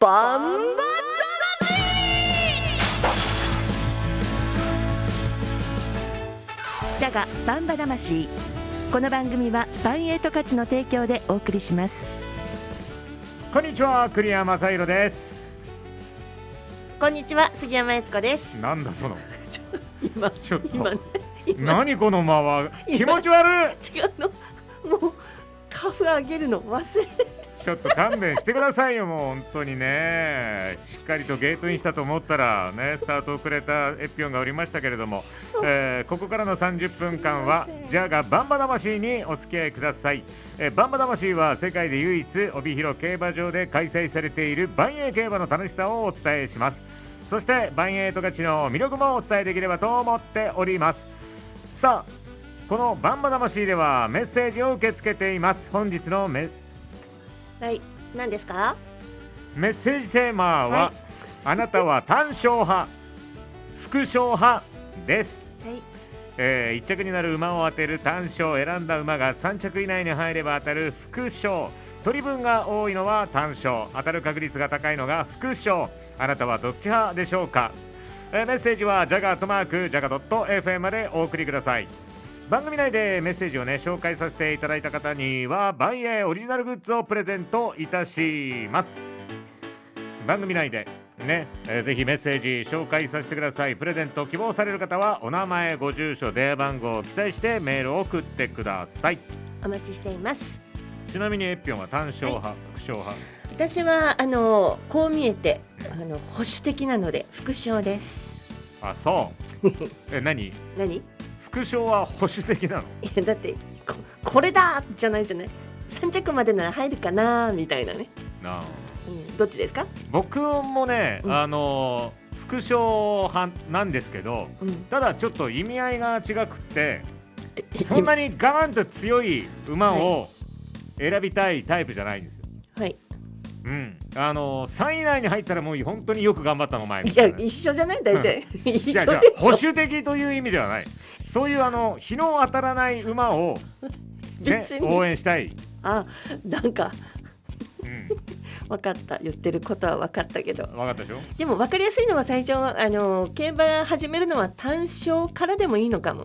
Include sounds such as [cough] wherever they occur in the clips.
バンバジャガバンバ魂。この番組はバンエイト価値の提供でお送りします。こんにちは栗山正宏です。こんにちは杉山悦子です。なんだその。[laughs] 今ちょっと。今ね今。何この間は？気持ち悪い。違うの。もうカフ上げるの忘れてちょっと勘弁してくださいよもう本当にね。しっかりとゲートインしたと思ったらねスタート遅れたエピオンがおりましたけれども、えーここからの30分間はジャガバンバ魂にお付き合いください、えーバンバ魂は世界で唯一帯広競馬場で開催されている万栄競馬の楽しさをお伝えします。そして万栄と勝ちの魅力もお伝えできればと思っております。さあこのバンバ魂ではメッセージを受け付けています。本日のメはい何ですか？メッセージテーマは、はい。あなたは単勝派副賞派です、はい。え1着になる馬を当てる単勝選んだ馬が3着以内に入れば当たる副賞取り分が多いのは単勝。当たる確率が高いのが副賞あなたはどっち派でしょうか、えーメッセージはジャガートマークジャガ .fm までお送りください番組内でメッセージをね紹介させていただいた方にはバンエーオリジナルグッズをプレゼントいたします。番組内でね、えーぜひメッセージ紹介させてください。プレゼント希望される方はお名前ご住所電話番号を記載してメールを送ってください。お待ちしています。ちなみにエッピョンは単勝派、副賞派。私はあのこう見えてあの保守的なので副賞です。あそう。[laughs] え何？何？い副賞は保守的なの？やだってここれだじゃないじゃない？三着までなら入るかなみたいなね、なあ。うん、どっちですか、僕もね、うん。あのー副賞派なんですけどうん、ただちょっと意味合いが違くってそんなに我慢と強い馬を選びたいタイプじゃないんですうん、あのー、3位以内に入ったらもう本当によく頑張ったのお前みい。や一緒じゃない？大体、一緒で保守的という意味ではない。そういうあの日の当たらない馬を、ね応援したい、あなんか。うん、分かった。言ってることは分かったけど。分かったでしょ？でも分かりやすいのは最初あの競馬始めるのは単勝からでもいいのかも、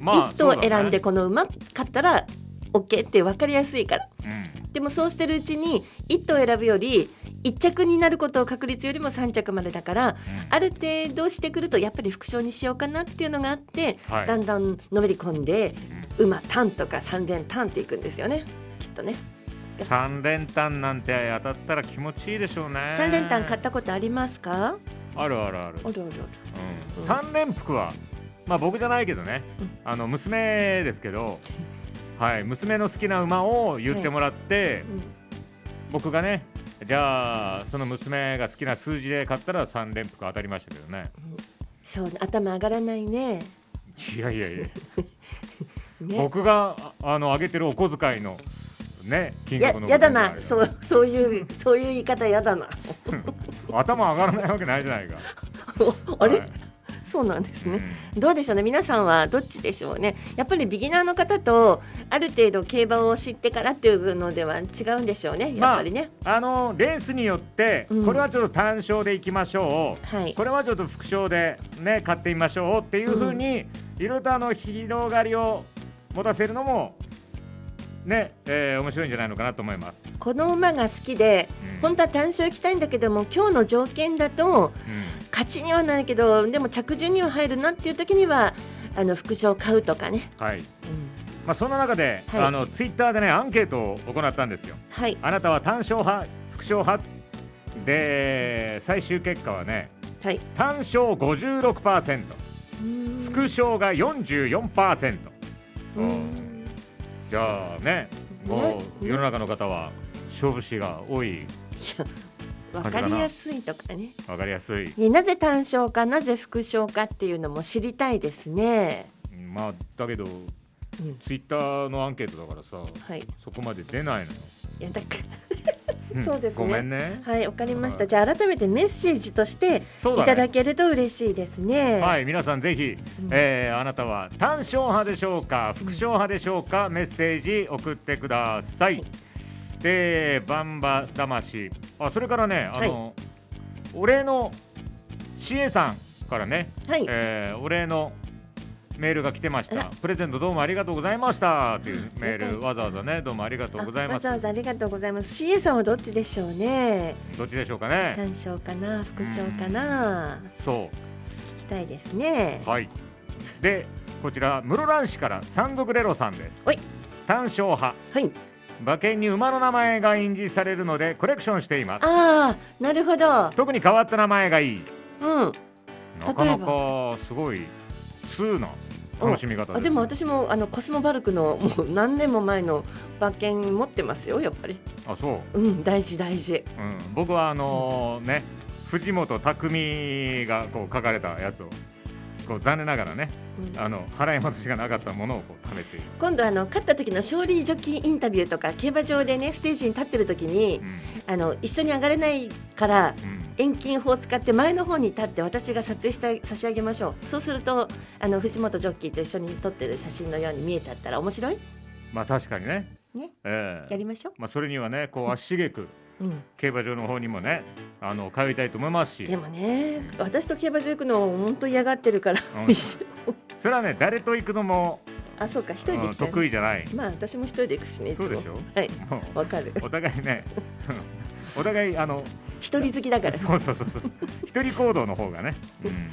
一頭選んで、この馬勝ったら OK って分かりやすいから。そうだねでもそうしてるうちに一頭選ぶより一着になることを確率よりも三着までだからうん。うんある程度してくるとやっぱり副賞にしようかなっていうのがあって、はい。だんだんのめり込んで馬単とか三連単っていくんですよね。きっとね。三連単なんて当たったら気持ちいいでしょうね。三連単買ったことありますか？あるある。ある、あるある。うん、三連服はまあ僕じゃないけどね、うん。あの娘ですけどはい娘の好きな馬を言ってもらって、うん。僕がねじゃあその娘が好きな数字で買ったら三連服当たりましたけどね。そう頭上がらないね。いやいやいや。[laughs] ね。僕がああの上げてるお小遣いのね金や額のやだな。そうそういうそういう言い方やだな。[laughs] 頭上がらないわけないじゃないか。[laughs] あれ、はいそうなんですね、うん。どうでしょうね。皆さんはどっちでしょうね。やっぱりビギナーの方とある程度競馬を知ってからっていうのでは違うんでしょうね。やっぱりね、あのレースによってうん。これはちょっと単勝でいきましょう、はい。これはちょっと副賞でね買ってみましょう。っていうふうに、いろいろとあの広がりを持たせるのもね、えー面白いんじゃないのかなと思います。この馬が好きでうん。本当は単勝行きたいんだけども今日の条件だとうん。勝ちにはないけどでも着順には入るなっていう時にはあの副賞買うとかね、はい。うん。まあ、そんな中で、はい。あのツイッターでねアンケートを行ったんですよ。はい。あなたは単勝派副賞派？で最終結果はねはい。単勝56%うん。副賞が44%。うん。じゃあねもねう世の中の方は勝負師が多いいや分かりやすいとかね。わかりやすい。ねなぜ単勝かなぜ副賞かっていうのも知りたいですね。うんまあだけどうん、ツイッターのアンケートだからさはい。そこまで出ないのよ。いやだかん [laughs] そうですね。ごめんね。らはいわかりました。はい。じゃあ改めてメッセージとしていただけると嬉しいですね。はい皆さんぜひ、うん。えーあなたは単勝派でしょうか副賞派でしょうかメッセージ送ってください、はいでバンバ魂。あそれからねあの、はい、お礼の CA さんからね、はい、えー、お礼のメールが来てました。プレゼントどうもありがとうございました。というメールわざわざねどうもありがとうございます。わざわざありがとうございます。CA さんはどっちでしょうね？どっちでしょうかね？単勝かな？副賞かな？そう。聞きたいですね。はい。でこちら室蘭市から山賊レロさんです。はい。単勝派。はい馬券に馬の名前が印字されるのでコレクションしています。ああなるほど。特に変わった名前がいい。うん。なかなかすごい通な楽しみ方で、ね、でも私もあのコスモバルクのもう何年も前の馬券持ってますよやっぱり。あそう。うん大事大事、うん、僕はあのー、ね藤本匠がこう書かれたやつをこう残念ながらね、うん、あの払い戻しがなかったものをこう食べて今度あの勝った時の勝利ジョッキーインタビューとか競馬場でねステージに立ってる時に、うん、あの一緒に上がれないから、うん、遠近法を使って前の方に立って私が撮影して差し上げましょう。そうするとあの藤本ジョッキーと一緒に撮ってる写真のように見えちゃったら面白い？まあ確かにね。ね、えー、やりましょう、まあ、それにはねこう足しげくうん、競馬場の方にもねあの通いたいと思いますし。でもね私と競馬場行くの本当嫌がってるから、うん、それはね誰と行くのもあそうか一人で、ね、得意じゃない。まあ私も一人で行くしねそうでしょ？はいわかる。お互いねお互いあの一人好きだから、そうそうそうそう。一人行動の方がね、うん、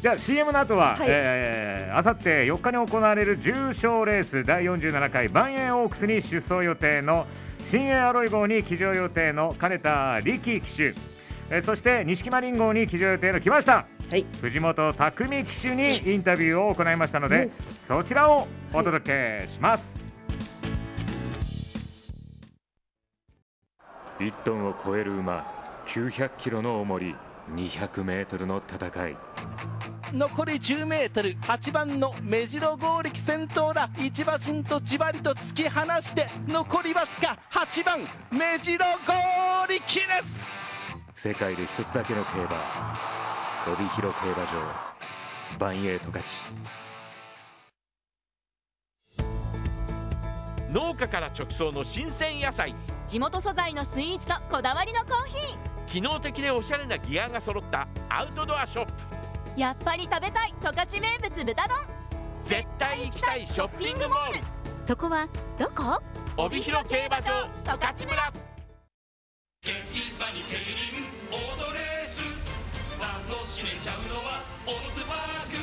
じゃあ CM の後は、はい、えー、あさって4日に行われる重賞レース第47回万円オークスに出走予定の新鋭アロイ号に騎乗予定の金田力騎手、えー、そして錦マリン号に騎乗予定の来ました、はい、藤本匠騎手にインタビューを行いましたので、そちらをお届けします、1トンを超える馬900キロの重り200メートルの戦い残り10メートル。8番の目白剛力先頭だ。一馬身とじわりと突き放して残りわずか8番目白剛力です。世界で一つだけの競馬。帯広競馬場。バンエイト勝。ち農家から直送の新鮮野菜。地元素材のスイーツとこだわりのコーヒー。機能的でおしゃれなギアが揃ったアウトドアショップやっぱり食べたい十勝名物豚丼。絶対行きたいショッピングモール。そこはどこ？帯広競馬場十勝村。競馬に競輪オートレース。楽しめちゃうのはオッズパーク。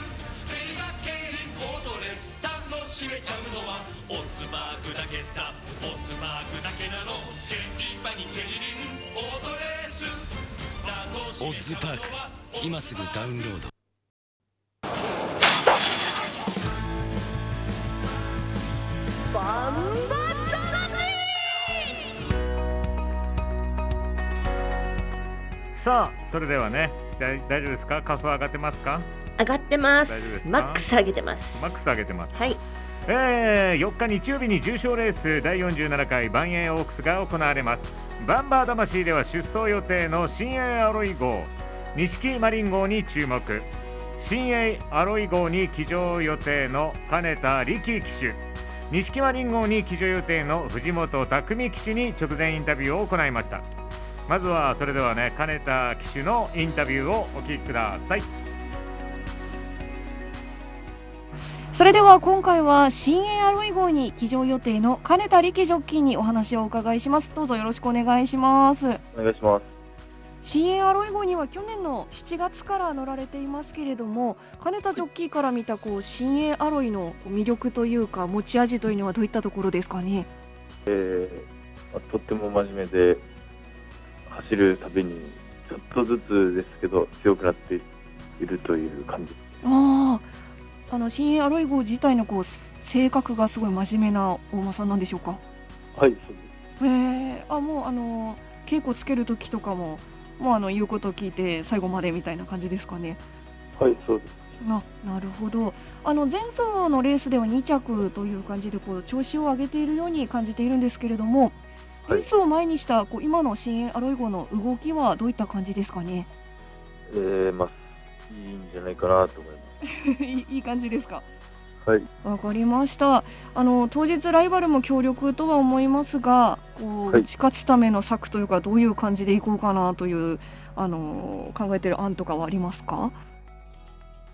競馬競輪オートレース楽しめちゃうのはオッズパーク。だけさオッズパークだけなの。競馬に競輪オートレース。オッズパーク。今すぐダウンロードさあそれではね大丈夫ですか？花粉上がってますか？上がってます。マックス上げてます。マックス上げてます。はい。えー、4日日曜日に重賞レース第47回バンエイオークスが行われます。バンバー魂では出走予定の新鋭アロイ号錦マリン号に注目。新鋭アロイ号に騎乗予定の金田力騎手錦マリン号に騎乗予定の藤本匠騎手に直前インタビューを行いました。まずはそれではね金田騎手のインタビューをお聞きください。それでは今回は新鋭アロイ号に騎乗予定の金田力ジョッキーにお話をお伺いします。どうぞよろしくお願いします。お願いします新鋭アロイ号には去年の7月から乗られていますけれども金田ジョッキーから見たこう新鋭アロイの魅力というか持ち味というのはどういったところですかね、えー、とっても真面目で走るたびにちょっとずつですけど強くなっているという感じ。ああの新鋭アロイ号自体のこう性格がすごい真面目な大間さんなんでしょうか？はいそうです。えー、あもうあの稽古つける時とかももうあの言うことを聞いて最後までみたいな感じですかねはいそうですななるほどあの前走のレースでは2着という感じでこう調子を上げているように感じているんですけれどもレースを前にしたこう今の新鋭アロイ号の動きはどういった感じですかね？えー、まあいいんじゃないかなと思います。[laughs] いい感じですか？ははい。わかりました。あの当日ライバルも強力とは思いますが、こう、はい打ち勝つための策というかどういう感じでいこうかなというあの考えてる案とかはありますか？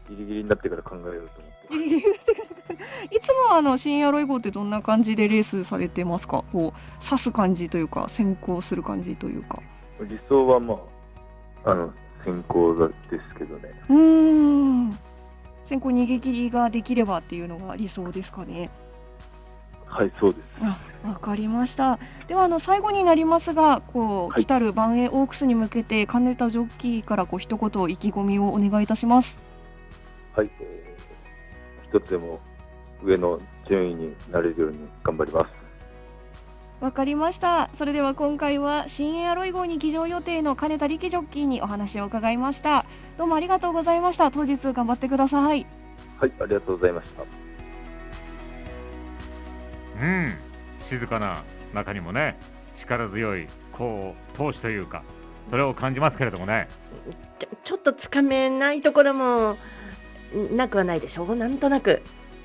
ギリギリになってから考えようと思って。[laughs] いつもあの深夜ロイ号ってどんな感じでレースされてますか？こう刺す感じというか先行する感じというか。理想はまあ、あの、先行ですけどね。うーん。先行逃げ切りができればっていうのが理想ですかね。はい、そうです。あ、わかりました。ではあの最後になりますが、こう、はい来たる万栄オークスに向けて金田ジョッキーからこう一言意気込みをお願いいたします。はい、えー、一つでも上の順位になれるように頑張ります。わかりました。それでは今回は新エアロイ号に騎乗予定の金田力ジョッキーにお話を伺いました。どうもありがとうございました。当日頑張ってください。はい、ありがとうございました。うん静かな中にもね力強いこう闘志というかそれを感じますけれどもね。ちょちょっとつかめないところもなくはないでしょう。なんとなく。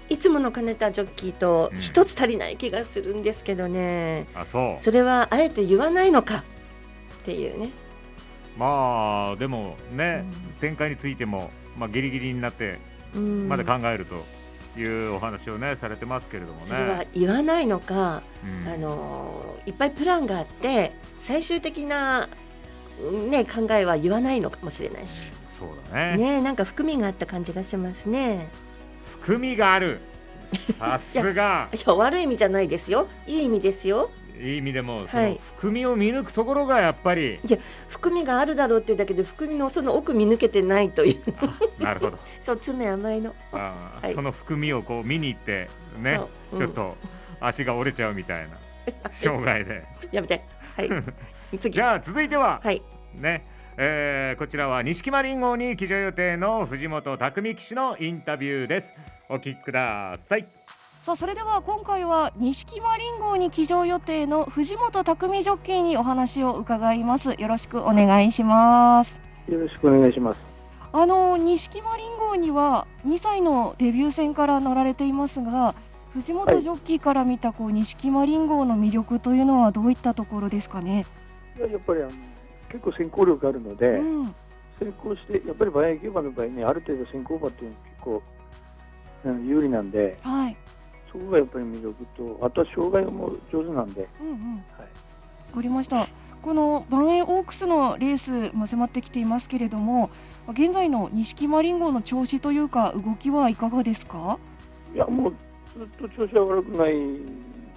いつもの金田ジョッキーとうん。一つ足りない気がするんですけどね、あそう。それはあえて言わないのか。っていうねまあでもね、展開についても、まあ、ギリギリになってうん。まで考えるというお話をねされてますけれどもね。それは言わないのか、うん。あのいっぱいプランがあって最終的な、ね、考えは言わないのかもしれないし、そうだね。ねなんか含みがあった感じがしますね。含みがある。さすが。いや悪い意味じゃないですよ。いい意味ですよいい意味でもそのはい。含みを見抜くところがやっぱりいや含みがあるだろうっていうだけで含みのその奥見抜けてないという。なるほど。[laughs] そう爪甘いの。あー、はい。その含みをこう見に行ってねそう。ちょっと足が折れちゃうみたいな [laughs] 障害で。やめて。はい。[laughs] 次。じゃあ続いては、はい。ねえーこちらは錦丸号に騎乗予定の藤本匠騎手のインタビューです。お聞きくださいさあそれでは今回は錦マリン号に騎乗予定の藤本匠ジョッキーにお話を伺います。よろしくお願いします。よろしくお願いします。あの錦マリン号には2歳のデビュー戦から乗られていますが藤本ジョッキーから見たこう錦マリン号の魅力というのはどういったところですかね、いややっぱりあの結構先行力あるので、うん。先行して、やっぱり馬英競馬の場合ね、ある程度先行馬っていうのは結構、うん有利なんで、はいそこがやっぱり魅力と、あとは障害も上手なんで、うんうん。わかりました。このバンエイオークスのレースも迫ってきていますけれども現在の錦マリン号の調子というか動きはいかがですか？いや、もうずっと調子は悪くない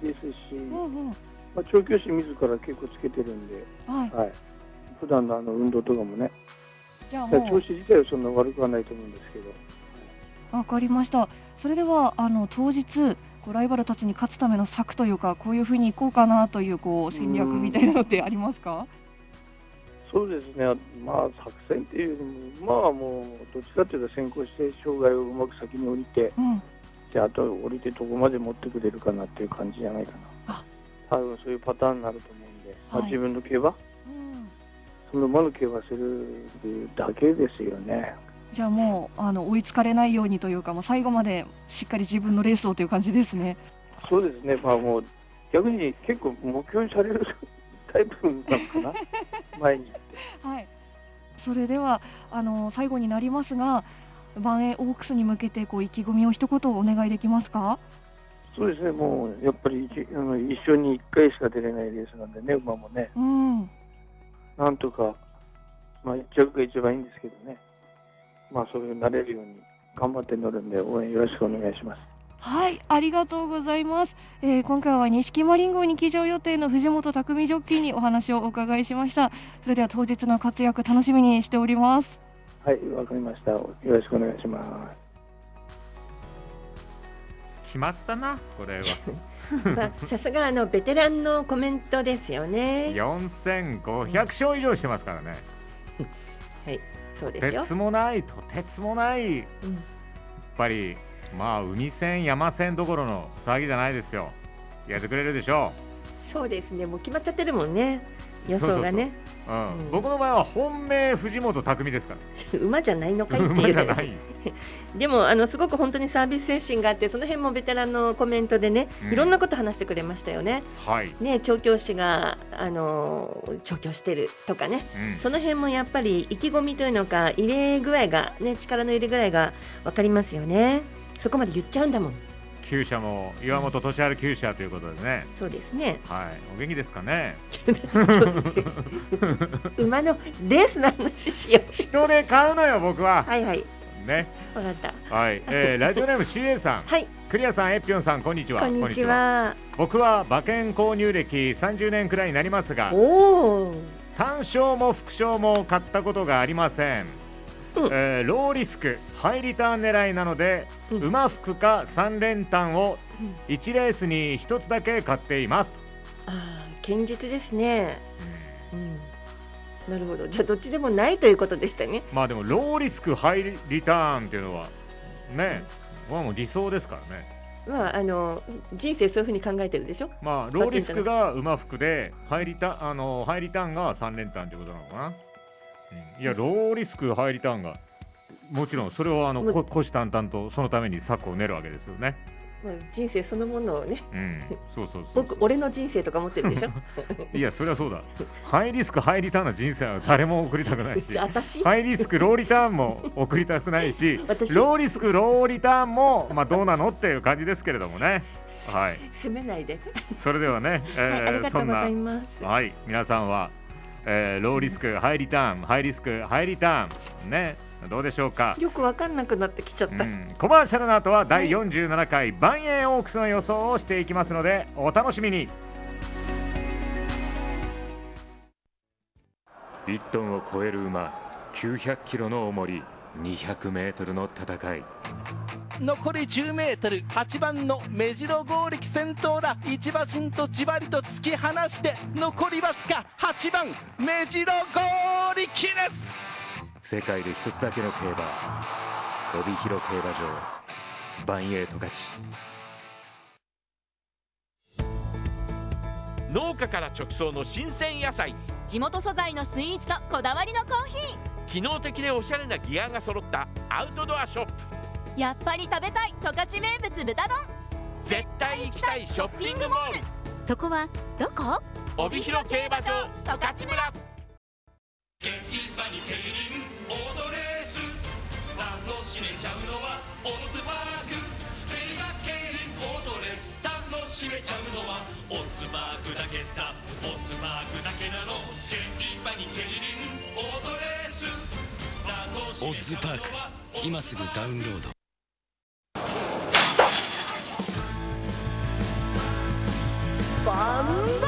ですし、うんうん。まあ、調教師自ら結構つけてるんで、はい。はい、普段のあの運動とかもね、じゃあ調子自体はそんな悪くはないと思うんですけど。うわかりました。それではあの当日ライバルたちに勝つための策というかこういうふうにいこうかなというこう戦略みたいなのってありますか？そうですね、まあ、作戦っていうよりも、まあもう、どっちかというと先行して、障害をうまく先に降りて、うん。であと降りてどこまで持ってくれるかなっていう感じじゃないかな。多分そういうパターンになると思うんで、まあ、はい。自分の競馬、その馬の競馬するだけですよね。じゃあもうあの追いつかれないようにというかもう最後までしっかり自分のレースをという感じですね。そうですね、まあもう、逆に結構目標にされるタイプなのかな、前に。はい、それではあの最後になりますが、バンエイオークスに向けてこう意気込みを一言お願いできますか？そうですね、もうやっぱり一あの一緒に1回しか出れないレースなんでね、馬もね。うん、なんとか、まあ、1着が一番いいんですけどね、まあ、それになれるように頑張って乗るんで、応援よろしくお願いします。はい、ありがとうございます。えー今回は錦マリン号に騎乗予定の藤本匠ジョッキーにお話をお伺いしました。それでは当日の活躍楽しみにしております。はい、わかりました。よろしくお願いします。決まったなこれは [laughs] まあさすがあのベテランのコメントですよね4500勝以上してますからね [laughs] はいそうですよ。鉄もないとてつもない、やっぱりまあ海戦山戦どころの騒ぎじゃないですよ。やってくれるでしょそうですね。もう決まっちゃってるもんね。予想がね。うん。僕の場合は本命藤本匠ですか [laughs] 馬じゃないのかいってら馬じゃいうない [laughs] でもあのすごく本当にサービス精神があってその辺もベテランのコメントでね、うんいろんなこと話してくれましたよね。はい、ね調教師があの調教してるとかね、うんその辺もやっぱり意気込みというのか入れ具合がね力の入れ具合がわかりますよね。そこまで言っちゃうんだもん。厩舎も岩本俊治厩舎ということでねそうですね。はいお元気ですかね？[laughs] 馬のレースの話しよう。[laughs] 人で買うのよ僕ははいはい。ね。わかった。はい、えー、ラジオネーム CA さん。[laughs] はい。クリアさんエピョンさんこんにちは。こんにちは。僕は馬券購入歴30年くらいになりますがおお。単勝も副賞も買ったことがありません、えーローリスクハイリターン狙いなので、馬服か3連単を1レースに1つだけ買っていますああ堅実ですね。うん。なるほど。じゃあどっちでもないということでしたね。まあでもローリスクハイリターンっていうのはね、はもう理想ですからねまああの人生そういうふうに考えてるでしょ？まあローリスクが馬服でハイリタあのハイリターンが3連単ということなのかな、うんいやローリスクハイリターンがもちろんそれをあのこ虎視眈々とそのために策を練るわけですよねまあ人生そのものをね。うん。そうそうそう僕俺の人生とか思ってるでしょ？[laughs] いやそれはそうだ。ハイリスクハイリターンな人生は誰も送りたくないし。[laughs] 私？ハイリスクローリターンも送りたくないし [laughs] 私？ローリスクローリターンもまあどうなのっていう感じですけれどもね。はい。責めないで。それではね、えはいありがとうございます。なはい皆さんは、えーローリスクハイリターンハイリスクハイリターンねどうでしょうか？よくわかんなくなってきちゃった。うん。コマーシャルの後は第47回万円オークスの予想をしていきますのでお楽しみに。1トンを超える馬900キロの重り200メートルの戦い。残り 10m 8番の目白剛力先頭だ。一馬身とじわりと突き放して残りわずか8番目白剛力です世界で一つだけの競馬帯広競馬場バンエイト勝ち。農家から直送の新鮮野菜。地元素材のスイーツとこだわりのコーヒ機能的でおしゃれなギアが揃ったアウトドアショップ。ーやっぱり食べたい十勝名物豚丼。絶対行きたいショッピングモール。そこはどこ？帯広競馬場十勝村オッズパーク今すぐダウンロード。バン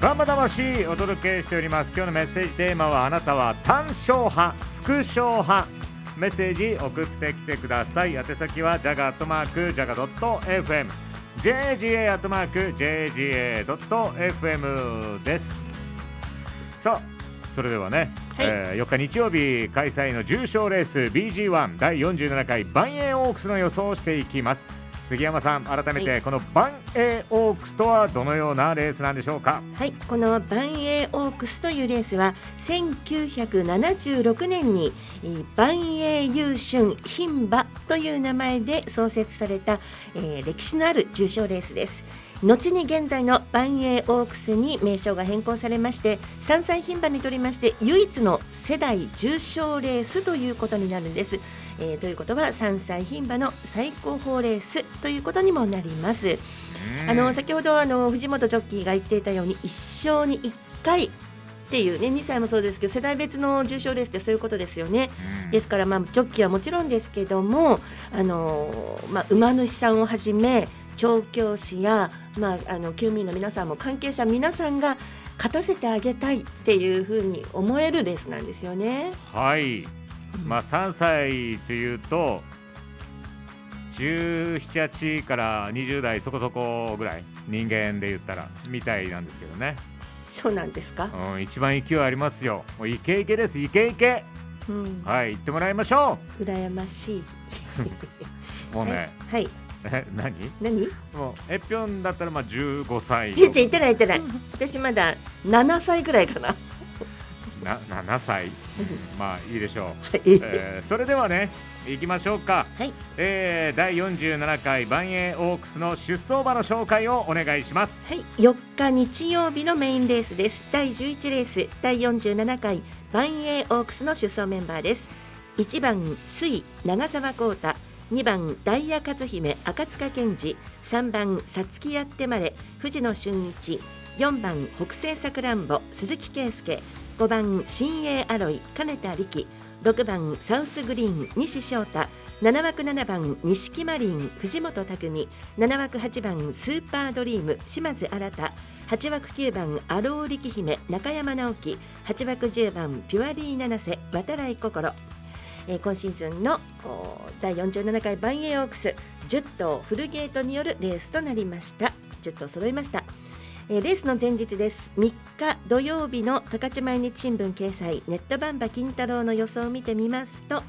ババンバ魂お届けしております。今日のメッセージテーマはあなたは単勝派副賞派。メッセージ送ってきてください。宛先はジャガアットマークジャガドット FM JGA アットマーク JGA ドット FM です。さあそれではね、えー4日日曜日開催の重賞レース BG1 第47回バンエーオークスの予想をしていきます杉山さん改めてこのバンエーオークスとはどのようなレースなんでしょうか？はい、このバンエーオークスというレースは1976年にえーバンエー優春牝馬という名前で創設された、えー歴史のある重賞レースです。後に現在のバンエーオークスに名称が変更されまして3歳牝馬にとりまして唯一の世代重賞レースということになるんです。えーということは3歳牝馬の最高峰レースということにもなります。あの先ほどあの藤本ジョッキーが言っていたように一生に1回っていうね2歳もそうですけど世代別の重賞レースってそういうことですよね。ですからまあジョッキーはもちろんですけどもあのまあ馬主さんをはじめ調教師やまああの厩務員の皆さんも関係者皆さんが勝たせてあげたいっていうふうに思えるレースなんですよね。はい、まあ3歳というと17、8から20代そこそこぐらい人間で言ったらみたいなんですけどね、そうなんですか？うん、一番勢いありますよ。もうイケイケですイケイケ。うん、はい言ってもらいましょ羨ましい。[laughs] もうね、はいえ何？何？もうえぴょんだったらまあ15歳。全然言ってない言ってない。[laughs] 私まだ7歳ぐらいかなな7歳、まあいいでしょう、はい。えーそれではね行きましょうか、はい。えー第47回万栄オークスの出走馬の紹介をお願いします。はい、4日日曜日のメインレースです。第11レース、第47回万栄オークスの出走メンバーです。1番水長澤浩太、2番ダイヤ勝姫。赤塚健二、3番さつきやってまれ。藤野俊一、4番北西さくらんぼ。鈴木圭介、5番新鋭アロイ金田力、6番サウスグリーン西翔太、7枠7番錦マリン藤本匠7枠8番スーパードリーム島津新8枠9番アロー力姫中山直樹。8枠10番ピュアリー七瀬渡来心、えー今シーズンの第47回バンエーオークス。10頭フルゲートによるレースとなりました。10頭揃いました。えーレースの前日です。3日土曜日の高知毎日新聞掲載ネットバンバ金太郎の予想を見てみますと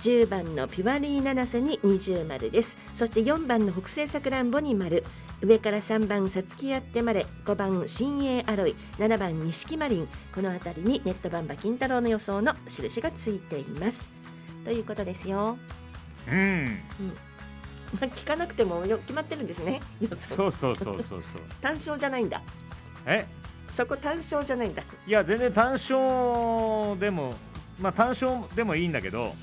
10番のピュアリー七瀬に20丸です。そして4番の北西さくらんぼに丸。上から3番さつきやってまれ5番新鋭アロイ。7番錦マリンこの辺りにネットバンバ金太郎の予想の印がついています。ということですよ、うんまあ、聞かなくてもよ決まってるんですね。そうそうそうそうそう。単勝じゃないんだ。え？そこ単勝じゃないんだ。いや全然単勝でもまあ単勝でもいいんだけど、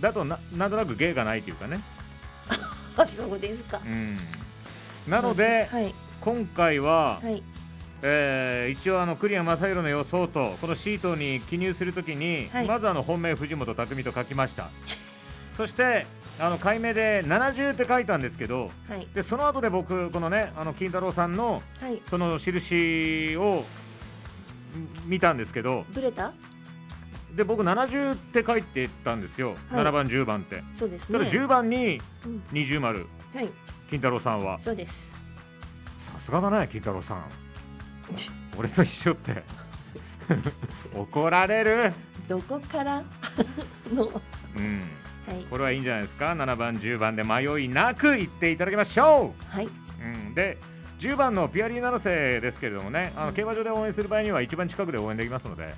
だとななんとなく芸がないというかね、あ [laughs] そうですか。うん、なので、はい。今回は、はい。えー一応あの栗山正宏の予想とこのシートに記入するときに、はい。まずあの本命藤本匠と書きました。[laughs] そしてあの解明で70って書いたんですけどはい。でその後で僕このねあの金太郎さんのはい。その印をん見たんですけどブレた？で僕70って書いてたんですよ、はい。7番10番って。そうですね。ただ10番にうん。20丸。はい。金太郎さんは。そうです。さすがだね金太郎さん。俺と一緒って。[laughs] 怒られる。どこから？[laughs] の。うんはい。これはいいんじゃないですか？7番10番で迷いなく言っていただきましょはい、う、うん、で10番のピアリー七世ですけれどもねあの競馬場で応援する場合には一番近くで応援できますので。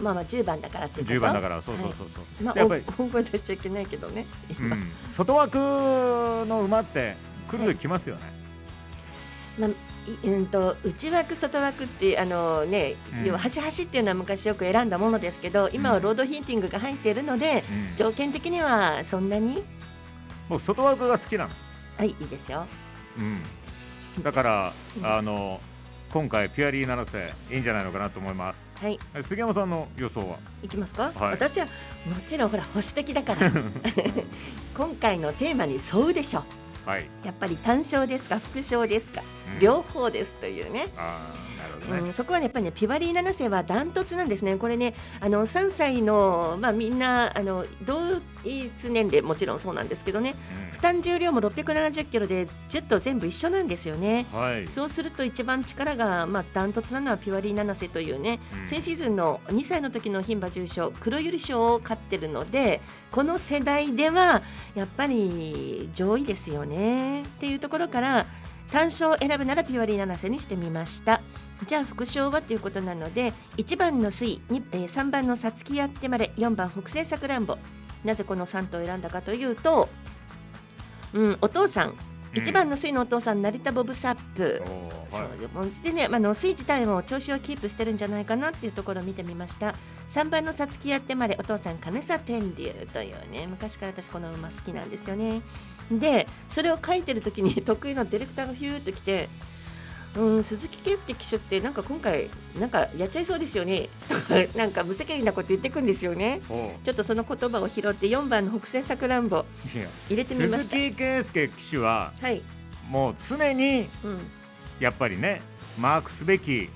まあまあ10番だからっていうこと10番だからそうそうそうそう、まあやっぱり、大声出しちゃいけないけどね。うん、外枠の馬って来る時来ますよね、まあいうんと内枠外枠ってあのね、うん。要は端端っていうのは昔よく選んだものですけど今はロードヒーティングが入っているので、うん。条件的にはそんなに？僕外枠が好きなの。はいいいですよ。うん、だから、うん。あの今回ピュアリー七世いいんじゃないのかなと思います。はい。え杉山さんの予想は？いきますか、はい。私はもちろんほら保守的だから。[laughs] [laughs] 今回のテーマに沿うでしょはい。やっぱり単勝ですか副賞ですか、うん。両方ですというね。あね、うん、そこはねやっぱりねピュアリー7世はダントツなんですね。これねあの3歳のまあみんなあの同一年齢もちろんそうなんですけどね。負担重量も670キロで10頭全部一緒なんですよね。うんはい。そうすると一番力がまあダントツなのはピュアリー七瀬というね、うん。先シーズンの2歳の時の牝馬重賞黒百合賞を勝ってるのでこの世代ではやっぱり上位ですよね。っていうところから単勝を選ぶならピュアリー七瀬にしてみましたじゃあ副賞はということなので1番の水にえー3番のさつきやってまで4番北西さくらんぼ。なぜこの3頭を選んだかというと、うん、お父さん。1番の水のお父さん成田ボブサップ、はい。でね、まあ、の水自体も調子をキープしてるんじゃないかなっていうところを見てみました。3番のさつきやってまでお父さん金佐天竜というね昔から私この馬好きなんですよね。でそれを書いてる時に [laughs] 得意のディレクターがヒューッと来てうん、鈴木圭介騎手ってなんか今回なんかやっちゃいそうですよね。と [laughs] かなんか無責任なこと言ってくんですよね。ちょっとその言葉を拾って4番の北西さくらんぼ入れてみま鈴した。木圭介騎手ははい、もう常にうん、やっぱりねマークすべき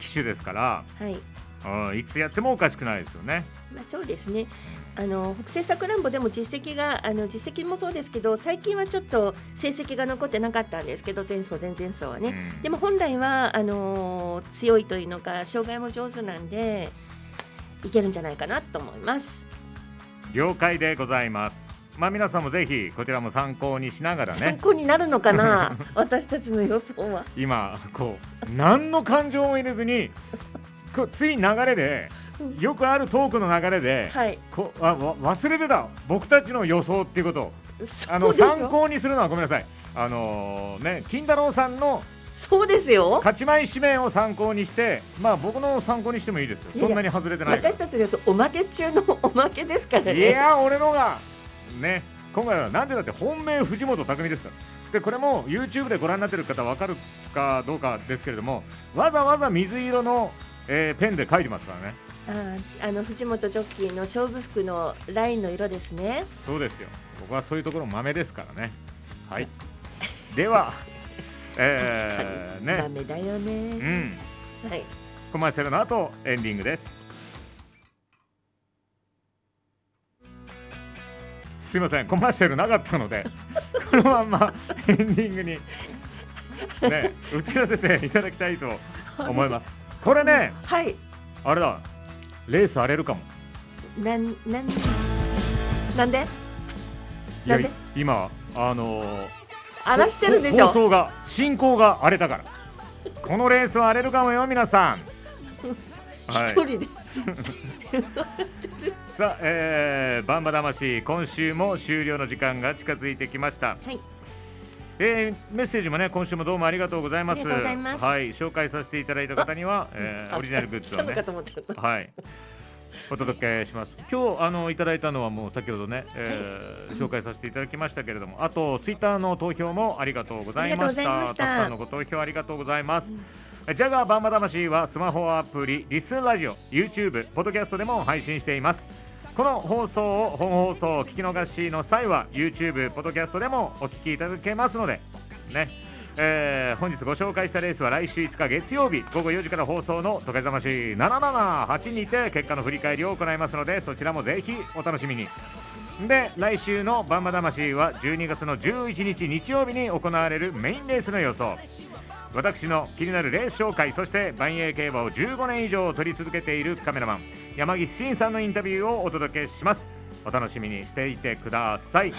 騎手ですから、はい。うん、いつやってもおかしくないですよね。まあ、そうですね。あの北西さくらんぼでも実績があの実績もそうですけど最近はちょっと成績が残ってなかったんですけど前走前々走はね、うん。でも本来はあの強いというのか障害も上手なんでいけるんじゃないかなと思います。了解でございます。まあ皆さんもぜひこちらも参考にしながら参ね考になるのかな？[laughs] 私たちの予想は。今こう何の感情も入れずにこうつい流れで [laughs] よくあるトークの流れで、はい。こあわ忘れてた。僕たちの予想っていうことをあの参考にするのはごめんなさい。あのーね金太郎さんのそうですよ。勝ち前指名を参考にしてまあ僕の参考にしてもいいですよ。そんなに外れてない私たちの予想おまけ中のおまけですからね。いや俺のがね今回はなんでだって本命藤本匠ですから。でこれも YouTube でご覧になってる方わかるかどうかですけれどもわざわざ水色の、えーペンで書いてますからねあーあの藤本ジョッキーの勝負服のラインの色ですね。そうですよ。僕はそういうところ豆ですからね。はい。[laughs] ではえー、確かに。ね。ダメだよね、うん。はい。コマーシャルの後エンディングです。すいません。コマーシャルなかったので [laughs] このまんまエンディングにね移らせていただきたいと思います。これねはい。あれだレース荒れるかも。なんなんなんで？いやなんで？今あのー荒らしてるでしょ。放送が進行が荒れたから。このレースは荒れるかもよ皆さん。は [laughs] い一人で。[laughs] さあ、えー、バンバ魂今週も終了の時間が近づいてきました、はいえーメッセージもね今週もどうもありがとうございます。います。はい紹介させていただいた方には、えーあオリジナルグッズをね。はい。お届けします。今日あのいただいたのはもう先ほどね、えー紹介させていただきましたけれどもあとツイッターの投票もありがとうございました。した。たくさんのご投票ありがとうございます、ジャガーバンバ魂はスマホアプリリスンラジオ YouTube ポッドキャストでも配信していますこの放送を本放送を聞き逃しの際は YouTube ポッドキャストでもお聞きいただけますのでねえー本日ご紹介したレースは来週5日月曜日午後4時から放送の「時計ざまし778」にて結果の振り返りを行いますのでそちらもぜひお楽しみに。で来週の「バンバ魂」は12月の11日日曜日に行われるメインレースの予想。私の気になるレース紹介そして万栄競馬を15年以上撮り続けているカメラマン。山岸真さんのインタビューをお届けします。お楽しみにしていてください、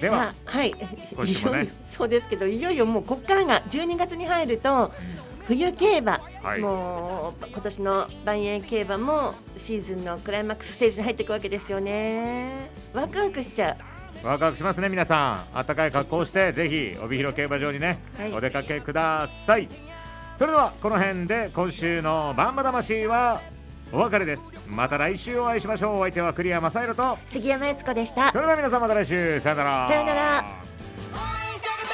ではさあはい。今週もね。そうですけどいよいよもうここからが12月に入ると冬競馬、はい。もう今年の万栄競馬もシーズンのクライマックスステージに入っていくわけですよね。ワクワクしちゃう。ワクワクしますね皆さん。暖かい格好をしてぜひ帯広競馬場にね、はい。お出かけください。それではこの辺で今週のバンバ魂はお別れです。また来週お会いしましょう。お相手は栗山正宏と。杉山悦子でした。それでは皆さんまた来週。さよなら。さよなら。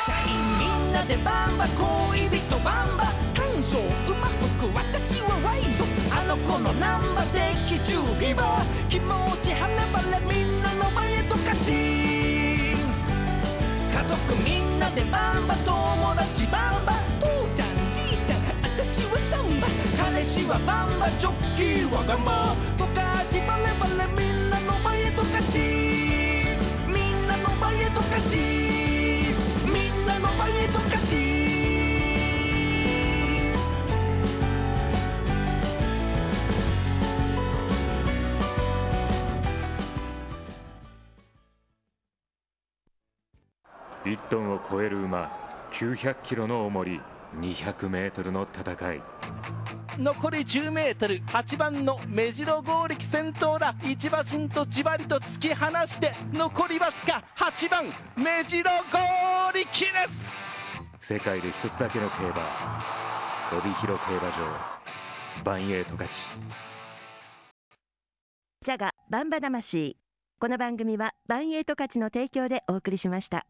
社員みんなでバンバ恋人バンバ感傷馬服私はワイド。あの子のナンバ的中リバー気持ち離れみんなの前と勝ち。家族みんなでバンバ友達バンバサンバ彼氏はバンバジョッキーわがまとかちバレバレみんなの前へと勝ち。みんなの前へと勝ち。みんなの前へと勝ち。1トンを超える馬900キロの重り。200メートルの戦い。残り 10m 8番の目白剛力先頭だ。一馬身とじわりと突き放して残りわずか8番目白剛力です。世界で一つだけの競馬。帯広競馬場。バンエイト勝ち。ジャガバンバ魂。この番組はバンエイト価値の提供でお送りしました